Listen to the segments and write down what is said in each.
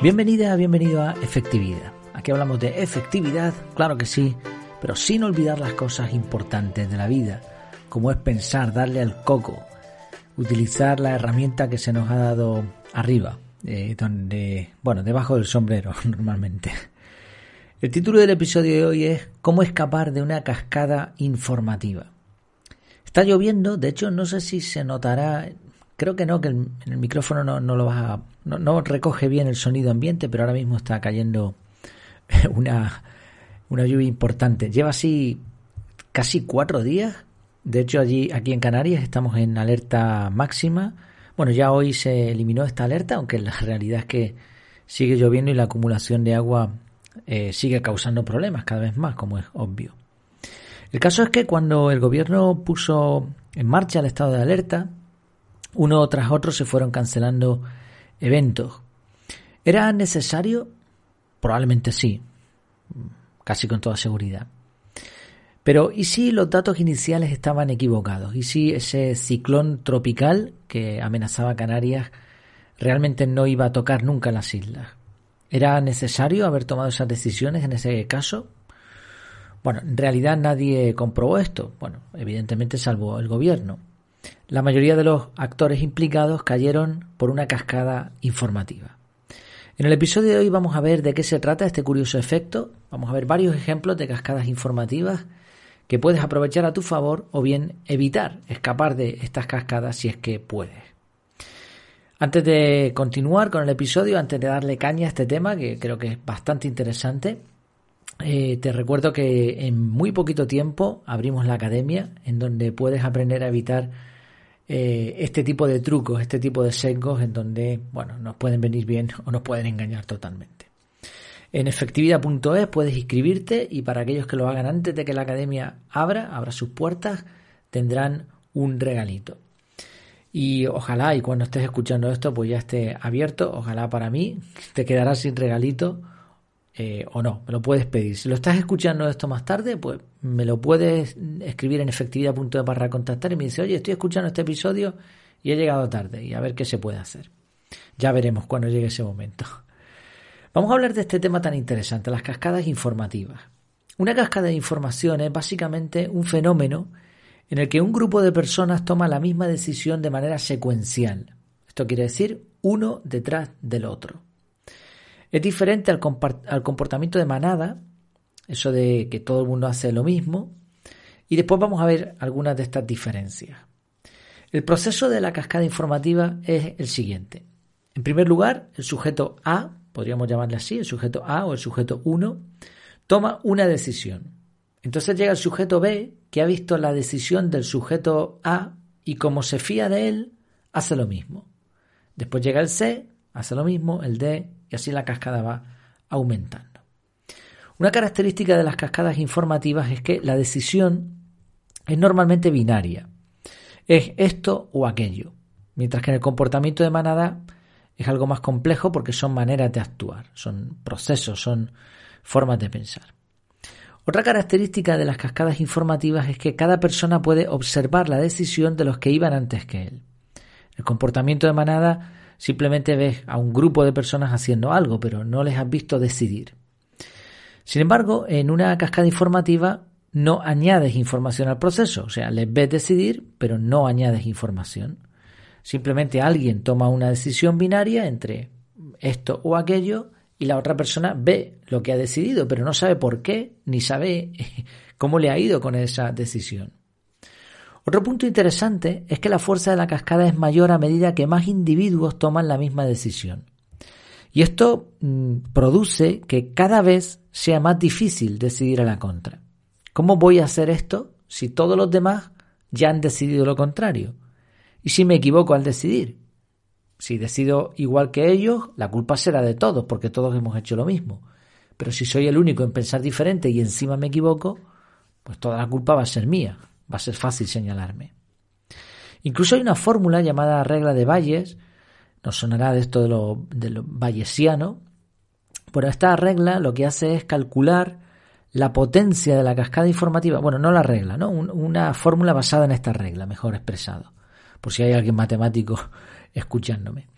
Bienvenida, bienvenido a Efectividad. Aquí hablamos de efectividad, claro que sí, pero sin olvidar las cosas importantes de la vida, como es pensar, darle al coco, utilizar la herramienta que se nos ha dado arriba, eh, donde, bueno, debajo del sombrero normalmente. El título del episodio de hoy es ¿Cómo escapar de una cascada informativa? Está lloviendo, de hecho no sé si se notará, creo que no, que el, el micrófono no, no lo va a, no, no, recoge bien el sonido ambiente, pero ahora mismo está cayendo una, una lluvia importante. Lleva así casi cuatro días. De hecho, allí, aquí en Canarias estamos en alerta máxima. Bueno, ya hoy se eliminó esta alerta, aunque la realidad es que sigue lloviendo y la acumulación de agua eh, sigue causando problemas cada vez más, como es obvio. El caso es que cuando el gobierno puso en marcha el estado de alerta, uno tras otro se fueron cancelando eventos. ¿Era necesario? Probablemente sí, casi con toda seguridad. Pero ¿y si los datos iniciales estaban equivocados? ¿Y si ese ciclón tropical que amenazaba Canarias realmente no iba a tocar nunca las islas? ¿Era necesario haber tomado esas decisiones en ese caso? Bueno, en realidad nadie comprobó esto. Bueno, evidentemente salvo el gobierno. La mayoría de los actores implicados cayeron por una cascada informativa. En el episodio de hoy vamos a ver de qué se trata este curioso efecto. Vamos a ver varios ejemplos de cascadas informativas que puedes aprovechar a tu favor o bien evitar escapar de estas cascadas si es que puedes. Antes de continuar con el episodio, antes de darle caña a este tema, que creo que es bastante interesante, eh, te recuerdo que en muy poquito tiempo abrimos la academia en donde puedes aprender a evitar eh, este tipo de trucos, este tipo de sesgos en donde, bueno, nos pueden venir bien o nos pueden engañar totalmente. En efectividad.es puedes inscribirte y para aquellos que lo hagan antes de que la academia abra, abra sus puertas, tendrán un regalito. Y ojalá, y cuando estés escuchando esto, pues ya esté abierto. Ojalá para mí te quedarás sin regalito eh, o no, me lo puedes pedir. Si lo estás escuchando esto más tarde, pues me lo puedes escribir en efectividad.de barra contactar y me dice, oye, estoy escuchando este episodio y he llegado tarde y a ver qué se puede hacer. Ya veremos cuando llegue ese momento. Vamos a hablar de este tema tan interesante, las cascadas informativas. Una cascada de información es básicamente un fenómeno en el que un grupo de personas toma la misma decisión de manera secuencial. Esto quiere decir uno detrás del otro. Es diferente al, comportamiento de manada, eso de que todo el mundo hace lo mismo, y después vamos a ver algunas de estas diferencias. El proceso de la cascada informativa es el siguiente. En primer lugar, el sujeto A, podríamos llamarle así, el sujeto A o el sujeto 1, toma una decisión. Entonces llega el sujeto B, que ha visto la decisión del sujeto A y como se fía de él, hace lo mismo. Después llega el C, hace lo mismo, el D, y así la cascada va aumentando. Una característica de las cascadas informativas es que la decisión es normalmente binaria. Es esto o aquello. Mientras que en el comportamiento de manada es algo más complejo porque son maneras de actuar, son procesos, son formas de pensar. Otra característica de las cascadas informativas es que cada persona puede observar la decisión de los que iban antes que él. El comportamiento de manada simplemente ves a un grupo de personas haciendo algo, pero no les has visto decidir. Sin embargo, en una cascada informativa no añades información al proceso, o sea, les ves decidir, pero no añades información. Simplemente alguien toma una decisión binaria entre esto o aquello y la otra persona ve lo que ha decidido, pero no sabe por qué ni sabe cómo le ha ido con esa decisión. Otro punto interesante es que la fuerza de la cascada es mayor a medida que más individuos toman la misma decisión. Y esto mm, produce que cada vez sea más difícil decidir a la contra. ¿Cómo voy a hacer esto si todos los demás ya han decidido lo contrario? ¿Y si me equivoco al decidir? Si decido igual que ellos, la culpa será de todos, porque todos hemos hecho lo mismo. Pero si soy el único en pensar diferente y encima me equivoco, pues toda la culpa va a ser mía, va a ser fácil señalarme. Incluso hay una fórmula llamada regla de Bayes, nos sonará de esto de lo, de lo bayesiano, pero esta regla lo que hace es calcular la potencia de la cascada informativa, bueno, no la regla, ¿no? una fórmula basada en esta regla, mejor expresado, por si hay alguien matemático escuchándome.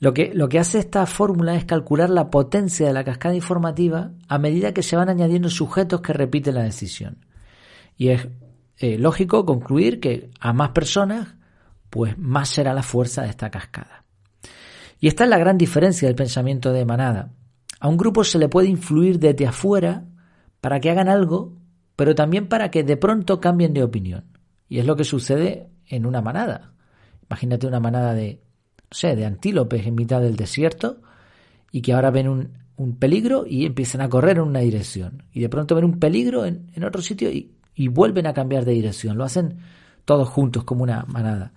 Lo que, lo que hace esta fórmula es calcular la potencia de la cascada informativa a medida que se van añadiendo sujetos que repiten la decisión. Y es eh, lógico concluir que a más personas, pues más será la fuerza de esta cascada. Y esta es la gran diferencia del pensamiento de manada. A un grupo se le puede influir desde afuera para que hagan algo, pero también para que de pronto cambien de opinión. Y es lo que sucede en una manada. Imagínate una manada de, no sé, de antílopes en mitad del desierto y que ahora ven un, peligro y empiezan a correr en una dirección. Y de pronto ven un peligro en, en otro sitio y, y vuelven a cambiar de dirección. Lo hacen todos juntos como una manada.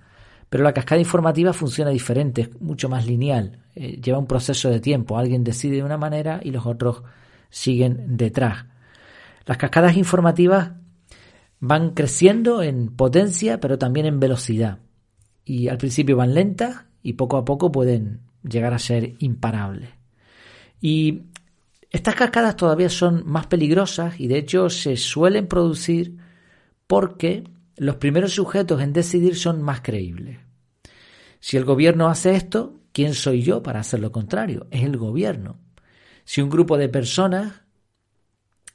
Pero la cascada informativa funciona diferente, es mucho más lineal, eh, lleva un proceso de tiempo. Alguien decide de una manera y los otros siguen detrás. Las cascadas informativas van creciendo en potencia, pero también en velocidad. Y al principio van lentas y poco a poco pueden llegar a ser imparables. Y estas cascadas todavía son más peligrosas y de hecho se suelen producir porque los primeros sujetos en decidir son más creíbles. Si el gobierno hace esto, ¿quién soy yo para hacer lo contrario? Es el gobierno. Si un grupo de personas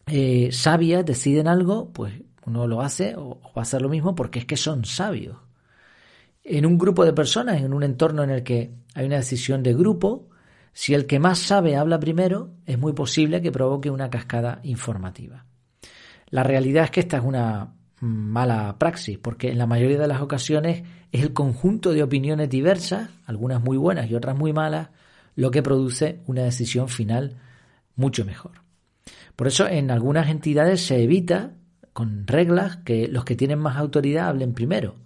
eh, sabias deciden algo, pues uno lo hace o, va a hacer lo mismo porque es que son sabios. En un grupo de personas, en un entorno en el que hay una decisión de grupo, si el que más sabe habla primero, es muy posible que provoque una cascada informativa. La realidad es que esta es una mala praxis, porque en la mayoría de las ocasiones es el conjunto de opiniones diversas, algunas muy buenas y otras muy malas, lo que produce una decisión final mucho mejor. Por eso en algunas entidades se evita con reglas que los que tienen más autoridad hablen primero.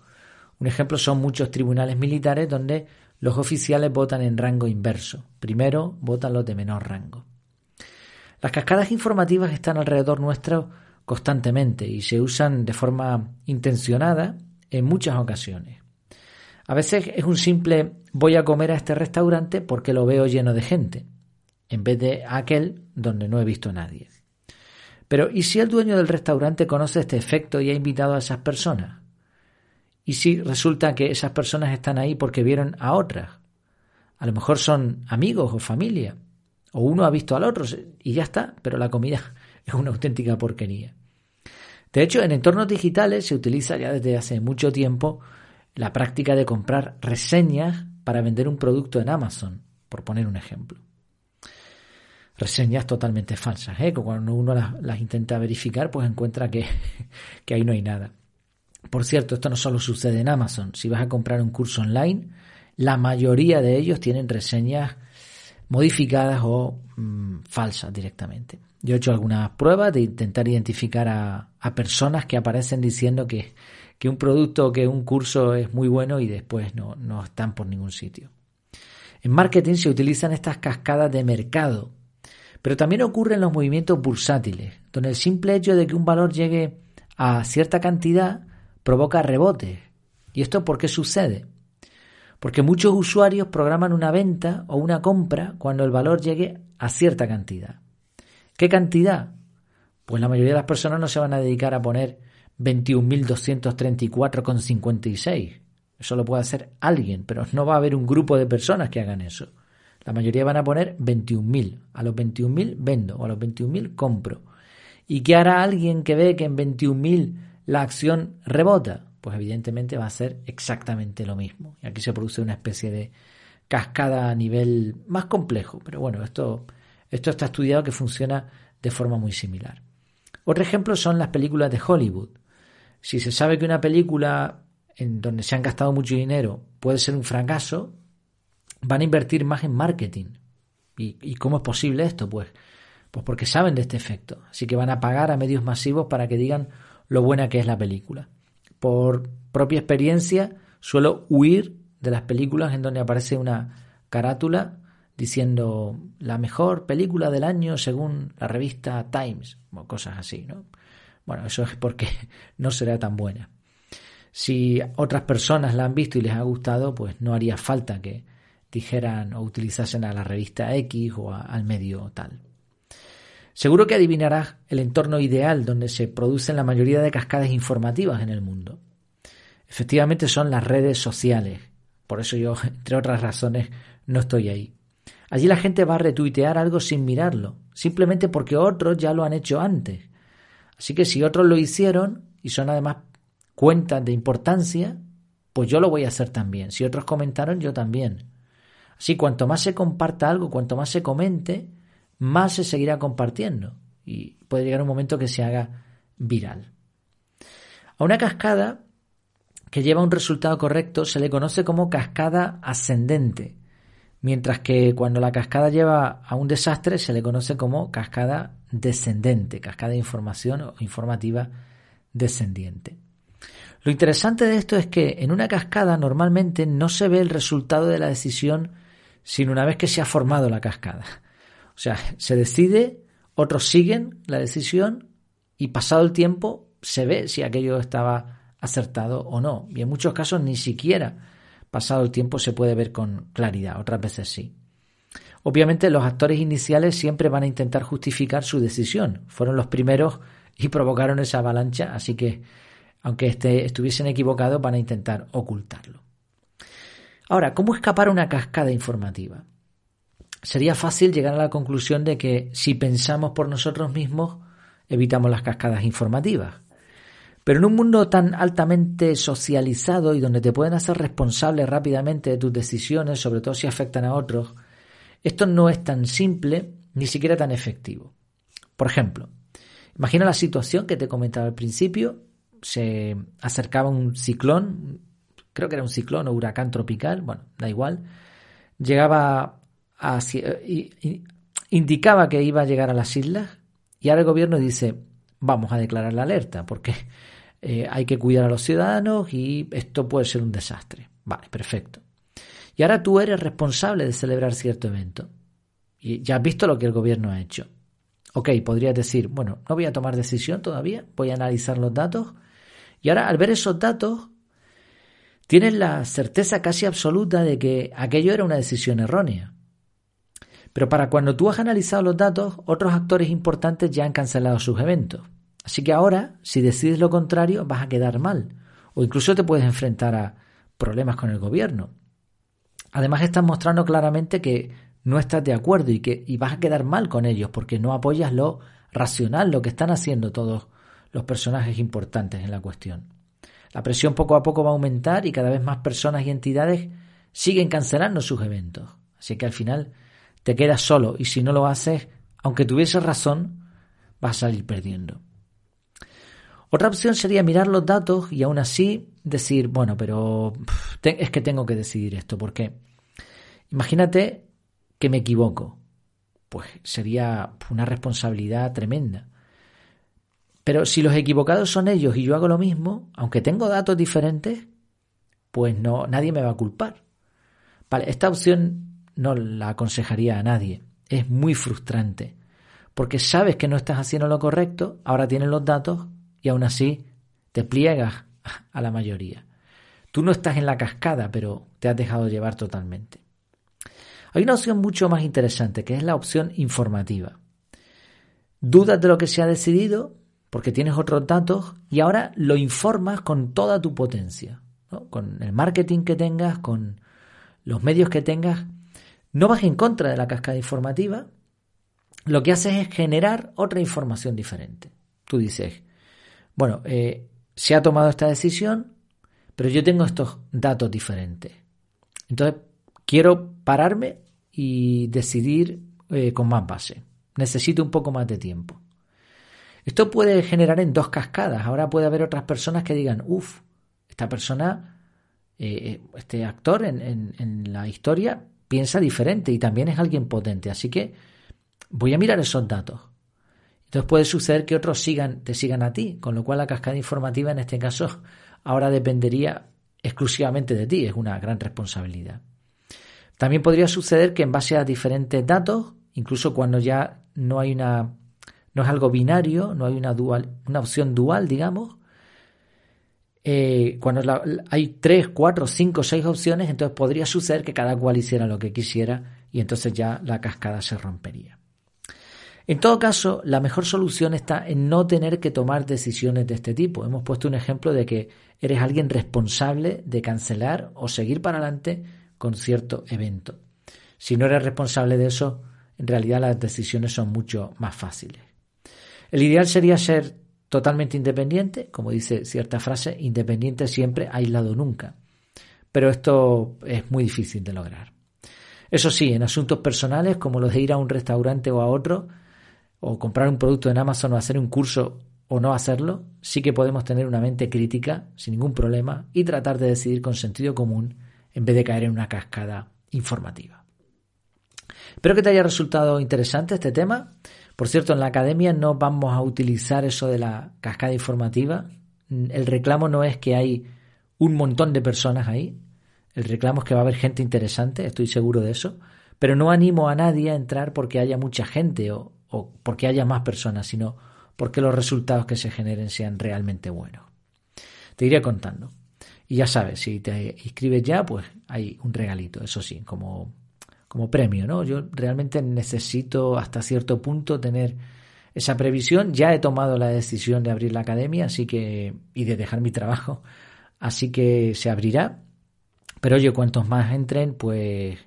Un ejemplo son muchos tribunales militares donde los oficiales votan en rango inverso. Primero votan los de menor rango. Las cascadas informativas están alrededor nuestro constantemente y se usan de forma intencionada en muchas ocasiones. A veces es un simple voy a comer a este restaurante porque lo veo lleno de gente, en vez de aquel donde no he visto a nadie. Pero ¿y si el dueño del restaurante conoce este efecto y ha invitado a esas personas? ¿Y si resulta que esas personas están ahí porque vieron a otras? A lo mejor son amigos o familia, o uno ha visto al otro y ya está, pero la comida es una auténtica porquería. De hecho, en entornos digitales se utiliza ya desde hace mucho tiempo la práctica de comprar reseñas para vender un producto en Amazon, por poner un ejemplo. Reseñas totalmente falsas, ¿eh? cuando uno las, intenta verificar, pues encuentra que, que ahí no hay nada. Por cierto, esto no solo sucede en Amazon. Si vas a comprar un curso online, la mayoría de ellos tienen reseñas modificadas o mm, falsas directamente. Yo he hecho algunas pruebas de intentar identificar a, personas que aparecen diciendo que, que, un producto o que un curso es muy bueno y después no, no están por ningún sitio. En marketing se utilizan estas cascadas de mercado, pero también ocurren los movimientos bursátiles, donde el simple hecho de que un valor llegue a cierta cantidad provoca rebotes. ¿Y esto por qué sucede? Porque muchos usuarios programan una venta o una compra cuando el valor llegue a cierta cantidad. ¿Qué cantidad? Pues la mayoría de las personas no se van a dedicar a poner 21.234,56. Eso lo puede hacer alguien, pero no va a haber un grupo de personas que hagan eso. La mayoría van a poner 21.000. A los 21.000 vendo o a los 21.000 compro. ¿Y qué hará alguien que ve que en 21.000 la acción rebota? Pues evidentemente va a ser exactamente lo mismo. Y aquí se produce una especie de cascada a nivel más complejo. Pero bueno, esto esto está estudiado que funciona de forma muy similar. Otro ejemplo son las películas de Hollywood. Si se sabe que una película en donde se han gastado mucho dinero puede ser un fracaso, van a invertir más en marketing. ¿Y, cómo es posible esto? Pues, pues porque saben de este efecto. Así que van a pagar a medios masivos para que digan lo buena que es la película. Por propia experiencia, suelo huir de las películas en donde aparece una carátula diciendo la mejor película del año según la revista Times, o cosas así, ¿no? Bueno, eso es porque no será tan buena. Si otras personas la han visto y les ha gustado, pues no haría falta que dijeran o utilizasen a la revista X o al medio tal. Seguro que adivinarás el entorno ideal donde se producen la mayoría de cascadas informativas en el mundo. Efectivamente son las redes sociales. Por eso yo, entre otras razones, no estoy ahí. Allí la gente va a retuitear algo sin mirarlo, simplemente porque otros ya lo han hecho antes. Así que si otros lo hicieron y son además cuentas de importancia, pues yo lo voy a hacer también. Si otros comentaron, yo también. Así, cuanto más se comparta algo, cuanto más se comente, más se seguirá compartiendo. Y puede llegar un momento que se haga viral. A una cascada que lleva un resultado correcto se le conoce como cascada ascendente, mientras que cuando la cascada lleva a un desastre se le conoce como cascada descendente, cascada de información o informativa descendiente. Lo interesante de esto es que en una cascada normalmente no se ve el resultado de la decisión sino una vez que se ha formado la cascada. O sea, se decide, otros siguen la decisión y pasado el tiempo se ve si aquello estaba acertado o no. Y en muchos casos ni siquiera pasado el tiempo se puede ver con claridad, otras veces sí. Obviamente los actores iniciales siempre van a intentar justificar su decisión. Fueron los primeros y provocaron esa avalancha, así que aunque este, estuviesen equivocados van a intentar ocultarlo. Ahora, ¿cómo escapar una cascada informativa? Sería fácil llegar a la conclusión de que si pensamos por nosotros mismos, evitamos las cascadas informativas. Pero en un mundo tan altamente socializado y donde te pueden hacer responsable rápidamente de tus decisiones, sobre todo si afectan a otros, esto no es tan simple ni siquiera tan efectivo. Por ejemplo, imagina la situación que te comentaba al principio, se acercaba un ciclón, creo que era un ciclón o huracán tropical, bueno, da igual, llegaba a, indicaba que iba a llegar a las islas y ahora el gobierno dice, vamos a declarar la alerta porque eh, hay que cuidar a los ciudadanos y esto puede ser un desastre. Vale, perfecto. Y ahora tú eres responsable de celebrar cierto evento. Y ya has visto lo que el gobierno ha hecho. Ok, podrías decir, bueno, no voy a tomar decisión todavía, voy a analizar los datos. Y ahora al ver esos datos, tienes la certeza casi absoluta de que aquello era una decisión errónea. Pero para cuando tú has analizado los datos, otros actores importantes ya han cancelado sus eventos. Así que ahora, si decides lo contrario, vas a quedar mal. O incluso te puedes enfrentar a problemas con el gobierno. Además, estás mostrando claramente que no estás de acuerdo y que y vas a quedar mal con ellos porque no apoyas lo racional, lo que están haciendo todos los personajes importantes en la cuestión. La presión poco a poco va a aumentar y cada vez más personas y entidades siguen cancelando sus eventos. Así que al final te quedas solo y si no lo haces, aunque tuvieses razón, vas a salir perdiendo. Otra opción sería mirar los datos y aún así decir, bueno, pero es que tengo que decidir esto, porque imagínate que me equivoco, pues sería una responsabilidad tremenda. Pero si los equivocados son ellos y yo hago lo mismo, aunque tengo datos diferentes, pues no, nadie me va a culpar. Vale, esta opción no la aconsejaría a nadie. Es muy frustrante. Porque sabes que no estás haciendo lo correcto, ahora tienes los datos y aún así te pliegas a la mayoría. Tú no estás en la cascada, pero te has dejado llevar totalmente. Hay una opción mucho más interesante, que es la opción informativa. Dudas de lo que se ha decidido porque tienes otros datos y ahora lo informas con toda tu potencia, con el marketing que tengas, con los medios que tengas. No vas en contra de la cascada informativa, lo que haces es generar otra información diferente. Tú dices, bueno, eh, se ha tomado esta decisión, pero yo tengo estos datos diferentes. Entonces, quiero pararme y decidir eh, con más base. Necesito un poco más de tiempo. Esto puede generar en dos cascadas. Ahora puede haber otras personas que digan, uff, esta persona, eh, este actor en, en la historia piensa diferente y también es alguien potente. Así que voy a mirar esos datos. Entonces puede suceder que otros sigan, te sigan a ti, con lo cual la cascada informativa en este caso ahora dependería exclusivamente de ti, es una gran responsabilidad. También podría suceder que en base a diferentes datos, incluso cuando ya no hay una no es algo binario, no hay una dual, una opción dual, digamos. Eh, cuando hay tres, cuatro, cinco, seis opciones, entonces podría suceder que cada cual hiciera lo que quisiera y entonces ya la cascada se rompería. En todo caso, la mejor solución está en no tener que tomar decisiones de este tipo. Hemos puesto un ejemplo de que eres alguien responsable de cancelar o seguir para adelante con cierto evento. Si no eres responsable de eso, en realidad las decisiones son mucho más fáciles. El ideal sería ser totalmente independiente, como dice cierta frase, independiente siempre, aislado nunca. Pero esto es muy difícil de lograr. Eso sí, en asuntos personales como los de ir a un restaurante o a otro, o comprar un producto en Amazon o hacer un curso o no hacerlo, sí que podemos tener una mente crítica sin ningún problema y tratar de decidir con sentido común en vez de caer en una cascada informativa. Espero que te haya resultado interesante este tema. Por cierto, en la academia no vamos a utilizar eso de la cascada informativa. El reclamo no es que hay un montón de personas ahí. El reclamo es que va a haber gente interesante, estoy seguro de eso. Pero no animo a nadie a entrar porque haya mucha gente o, o porque haya más personas, sino porque los resultados que se generen sean realmente buenos. Te iré contando. Y ya sabes, si te inscribes ya, pues hay un regalito, eso sí, como, como premio, ¿no? Yo realmente necesito hasta cierto punto tener esa previsión. Ya he tomado la decisión de abrir la academia, así que, y de dejar mi trabajo, así que se abrirá. Pero oye, cuantos más entren, pues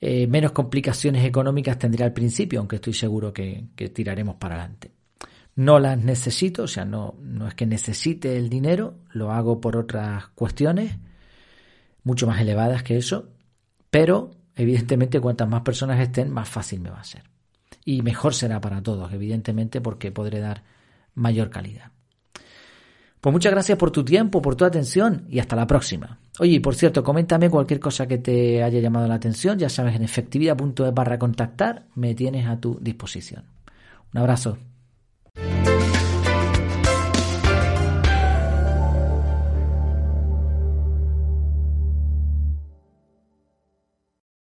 eh, menos complicaciones económicas tendré al principio, aunque estoy seguro que tiraremos para adelante. No las necesito, o sea, no, no es que necesite el dinero, lo hago por otras cuestiones mucho más elevadas que eso, pero evidentemente cuantas más personas estén, más fácil me va a ser. Y mejor será para todos, evidentemente, porque podré dar mayor calidad. Pues muchas gracias por tu tiempo, por tu atención y hasta la próxima. Oye, por cierto, coméntame cualquier cosa que te haya llamado la atención. Ya sabes, en efectividad.es barra contactar me tienes a tu disposición. Un abrazo.